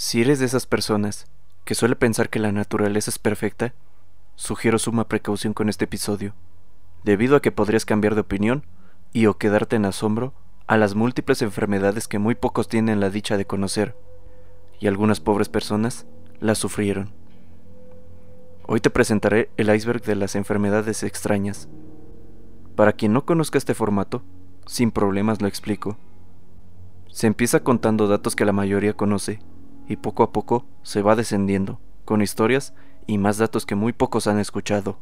Si eres de esas personas que suele pensar que la naturaleza es perfecta, sugiero suma precaución con este episodio, debido a que podrías cambiar de opinión y o quedarte en asombro a las múltiples enfermedades que muy pocos tienen la dicha de conocer, y algunas pobres personas las sufrieron. Hoy te presentaré el iceberg de las enfermedades extrañas. Para quien no conozca este formato, sin problemas lo explico. Se empieza contando datos que la mayoría conoce, y poco a poco se va descendiendo, con historias y más datos que muy pocos han escuchado.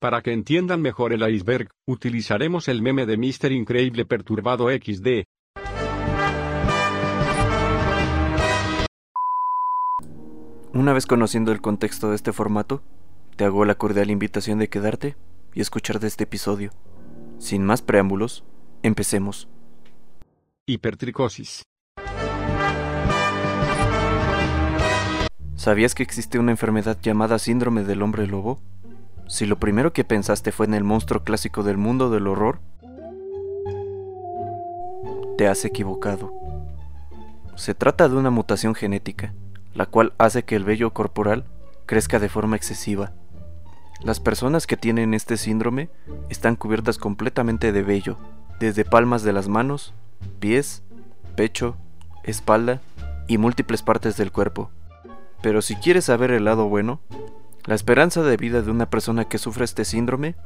Para que entiendan mejor el iceberg, utilizaremos el meme de Mr. Increíble Perturbado XD. Una vez conociendo el contexto de este formato, te hago la cordial invitación de quedarte y escuchar de este episodio. Sin más preámbulos, empecemos. Hipertricosis. ¿Sabías que existe una enfermedad llamada síndrome del hombre lobo? Si lo primero que pensaste fue en el monstruo clásico del mundo del horror, te has equivocado. Se trata de una mutación genética, la cual hace que el vello corporal crezca de forma excesiva. Las personas que tienen este síndrome están cubiertas completamente de vello, desde palmas de las manos, pies, pecho, espalda y múltiples partes del cuerpo. Pero si quieres saber el lado bueno, la esperanza de vida de una persona que sufre este síndrome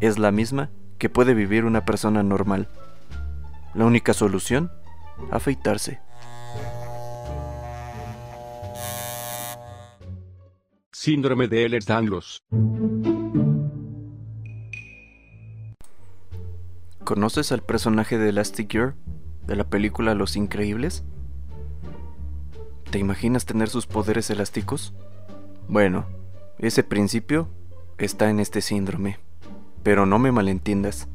es la misma que puede vivir una persona normal. La única solución, afeitarse. Síndrome de Ehlers-Danlos. ¿Conoces al personaje de Elastigirl de la película Los Increíbles? ¿Te imaginas tener sus poderes elásticos? Bueno, ese principio está en este síndrome. Pero no me malentiendas.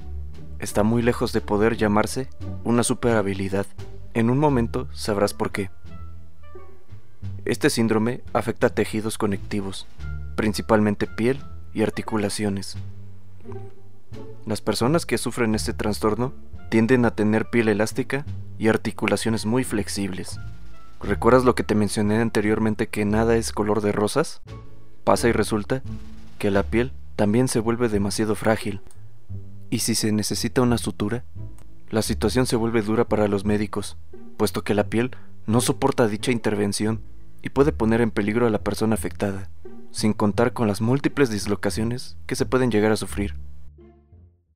Está muy lejos de poder llamarse una super habilidad. En un momento sabrás por qué. Este síndrome afecta tejidos conectivos, principalmente piel y articulaciones. Las personas que sufren este trastorno tienden a tener piel elástica y articulaciones muy flexibles. ¿Recuerdas lo que te mencioné anteriormente que nada es color de rosas? Pasa y resulta que la piel también se vuelve demasiado frágil. Y si se necesita una sutura, la situación se vuelve dura para los médicos, puesto que la piel no soporta dicha intervención y puede poner en peligro a la persona afectada, sin contar con las múltiples dislocaciones que se pueden llegar a sufrir.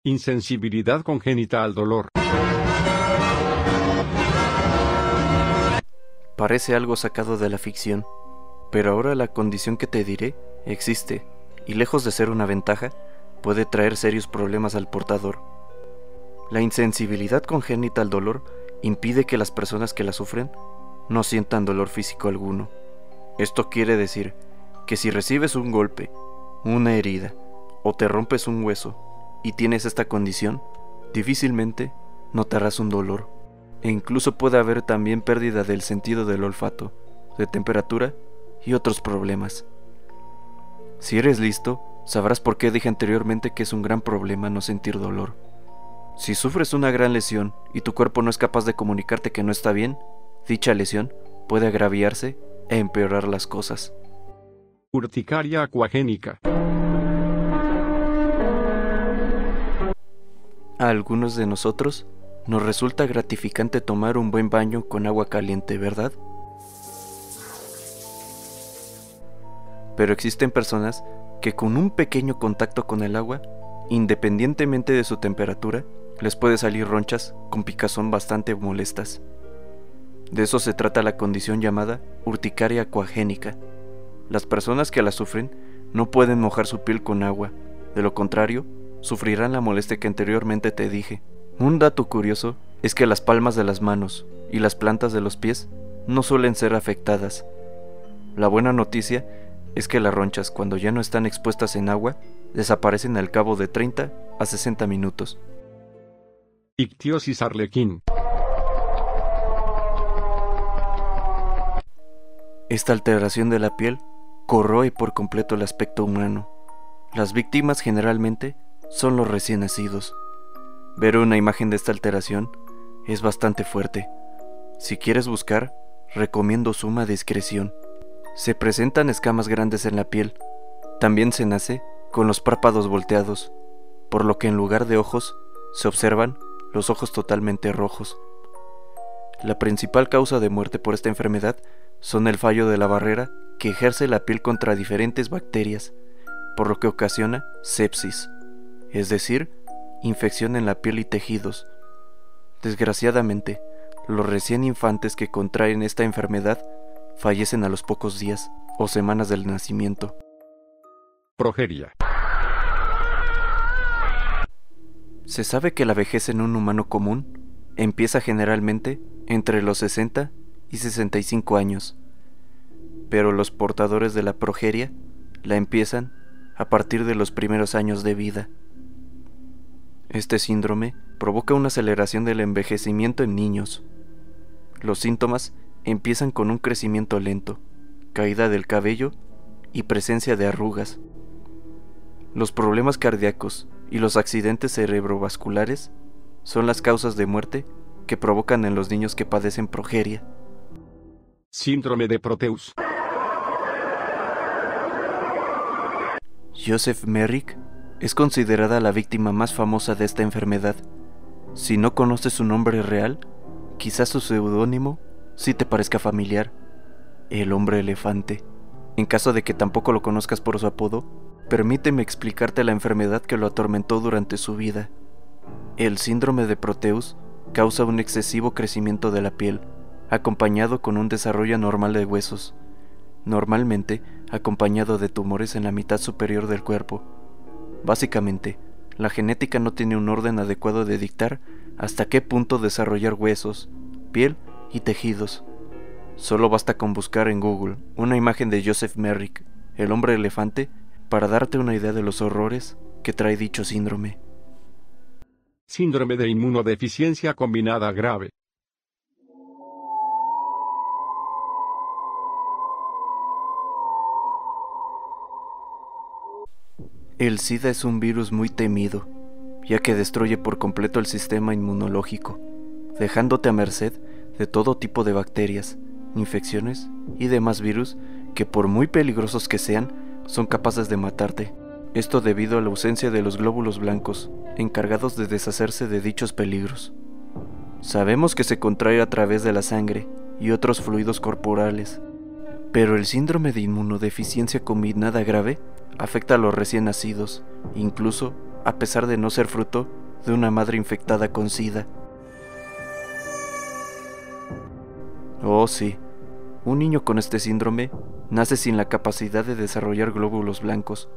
Insensibilidad congénita al dolor. Parece algo sacado de la ficción, pero ahora la condición que te diré existe, y lejos de ser una ventaja, puede traer serios problemas al portador. La insensibilidad congénita al dolor impide que las personas que la sufren no sientan dolor físico alguno. Esto quiere decir que si recibes un golpe, una herida o te rompes un hueso y tienes esta condición, difícilmente notarás un dolor e incluso puede haber también pérdida del sentido del olfato, de temperatura y otros problemas. Si eres listo, sabrás por qué dije anteriormente que es un gran problema no sentir dolor. Si sufres una gran lesión y tu cuerpo no es capaz de comunicarte que no está bien, dicha lesión puede agraviarse e empeorar las cosas. Urticaria acuagénica. A algunos de nosotros nos resulta gratificante tomar un buen baño con agua caliente, ¿verdad? Pero existen personas que con un pequeño contacto con el agua, independientemente de su temperatura, les puede salir ronchas con picazón bastante molestas. De eso se trata la condición llamada urticaria acuagénica. Las personas que la sufren no pueden mojar su piel con agua, de lo contrario, sufrirán la molestia que anteriormente te dije. Un dato curioso es que las palmas de las manos y las plantas de los pies no suelen ser afectadas. La buena noticia es que las ronchas cuando ya no están expuestas en agua desaparecen al cabo de 30 a 60 minutos. Ictiosis arlequín. Esta alteración de la piel corroe por completo el aspecto humano. Las víctimas generalmente son los recién nacidos. Ver una imagen de esta alteración es bastante fuerte. Si quieres buscar, recomiendo suma discreción. Se presentan escamas grandes en la piel. También se nace con los párpados volteados, por lo que en lugar de ojos se observan los ojos totalmente rojos. La principal causa de muerte por esta enfermedad son el fallo de la barrera que ejerce la piel contra diferentes bacterias, por lo que ocasiona sepsis, es decir, infección en la piel y tejidos. Desgraciadamente, los recién infantes que contraen esta enfermedad fallecen a los pocos días o semanas del nacimiento. Progeria. Se sabe que la vejez en un humano común empieza generalmente entre los 60 y 65 años, pero los portadores de la progeria la empiezan a partir de los primeros años de vida. Este síndrome provoca una aceleración del envejecimiento en niños. Los síntomas empiezan con un crecimiento lento, caída del cabello y presencia de arrugas. Los problemas cardíacos y los accidentes cerebrovasculares son las causas de muerte que provocan en los niños que padecen progeria. Síndrome de Proteus. Joseph Merrick es considerada la víctima más famosa de esta enfermedad. Si no conoces su nombre real, quizás su seudónimo sí te parezca familiar, el hombre elefante. En caso de que tampoco lo conozcas por su apodo, permíteme explicarte la enfermedad que lo atormentó durante su vida. El síndrome de Proteus causa un excesivo crecimiento de la piel, acompañado con un desarrollo anormal de huesos, normalmente acompañado de tumores en la mitad superior del cuerpo. Básicamente, la genética no tiene un orden adecuado de dictar hasta qué punto desarrollar huesos, piel y tejidos. Solo basta con buscar en Google una imagen de Joseph Merrick, el hombre elefante, para darte una idea de los horrores que trae dicho síndrome. Síndrome de inmunodeficiencia combinada grave. El SIDA es un virus muy temido, ya que destruye por completo el sistema inmunológico, dejándote a merced de todo tipo de bacterias, infecciones y demás virus que por muy peligrosos que sean, son capaces de matarte. Esto debido a la ausencia de los glóbulos blancos, encargados de deshacerse de dichos peligros. Sabemos que se contrae a través de la sangre y otros fluidos corporales, pero el síndrome de inmunodeficiencia combinada grave afecta a los recién nacidos, incluso a pesar de no ser fruto de una madre infectada con SIDA. Oh sí, un niño con este síndrome nace sin la capacidad de desarrollar glóbulos blancos.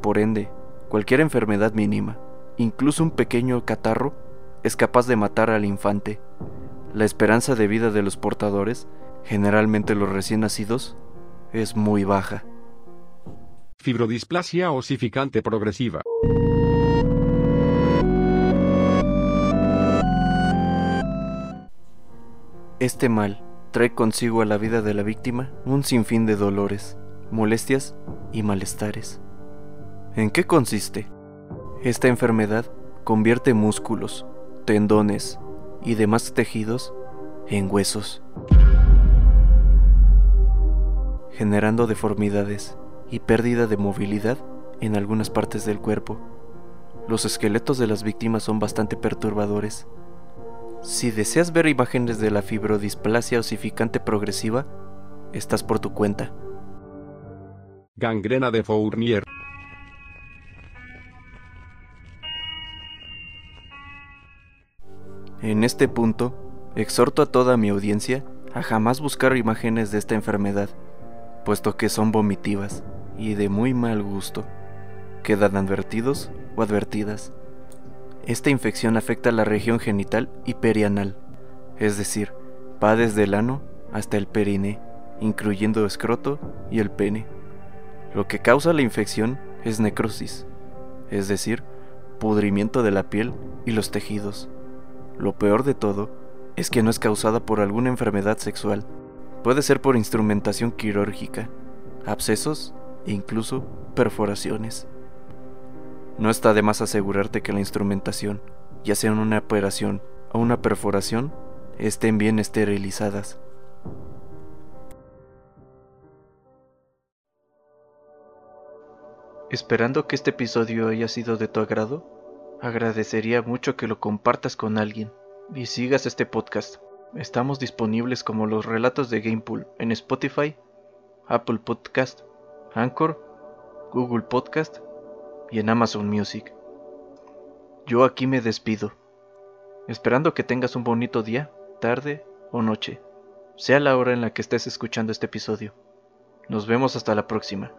Por ende, cualquier enfermedad mínima, incluso un pequeño catarro, es capaz de matar al infante. La esperanza de vida de los portadores, generalmente los recién nacidos, es muy baja. Fibrodisplasia osificante progresiva. Este mal trae consigo a la vida de la víctima un sinfín de dolores, molestias y malestares. ¿En qué consiste? Esta enfermedad convierte músculos, tendones y demás tejidos en huesos, generando deformidades y pérdida de movilidad en algunas partes del cuerpo. Los esqueletos de las víctimas son bastante perturbadores. Si deseas ver imágenes de la fibrodisplasia osificante progresiva, estás por tu cuenta. Gangrena de Fournier. En este punto, exhorto a toda mi audiencia a jamás buscar imágenes de esta enfermedad, puesto que son vomitivas y de muy mal gusto. Quedan advertidos o advertidas. Esta infección afecta la región genital y perianal, es decir, va desde el ano hasta el perine, incluyendo escroto y el pene. Lo que causa la infección es necrosis, es decir, pudrimiento de la piel y los tejidos. Lo peor de todo es que no es causada por alguna enfermedad sexual. Puede ser por instrumentación quirúrgica, abscesos e incluso perforaciones. No está de más asegurarte que la instrumentación, ya sea en una operación o una perforación, estén bien esterilizadas. Esperando que este episodio haya sido de tu agrado, agradecería mucho que lo compartas con alguien y sigas este podcast. Estamos disponibles como los relatos de Gamepool en Spotify, Apple Podcast Anchor, Google Podcast y en Amazon Music. Yo aquí me despido, esperando que tengas un bonito día, tarde o noche, sea la hora en la que estés escuchando este episodio. Nos vemos hasta la próxima.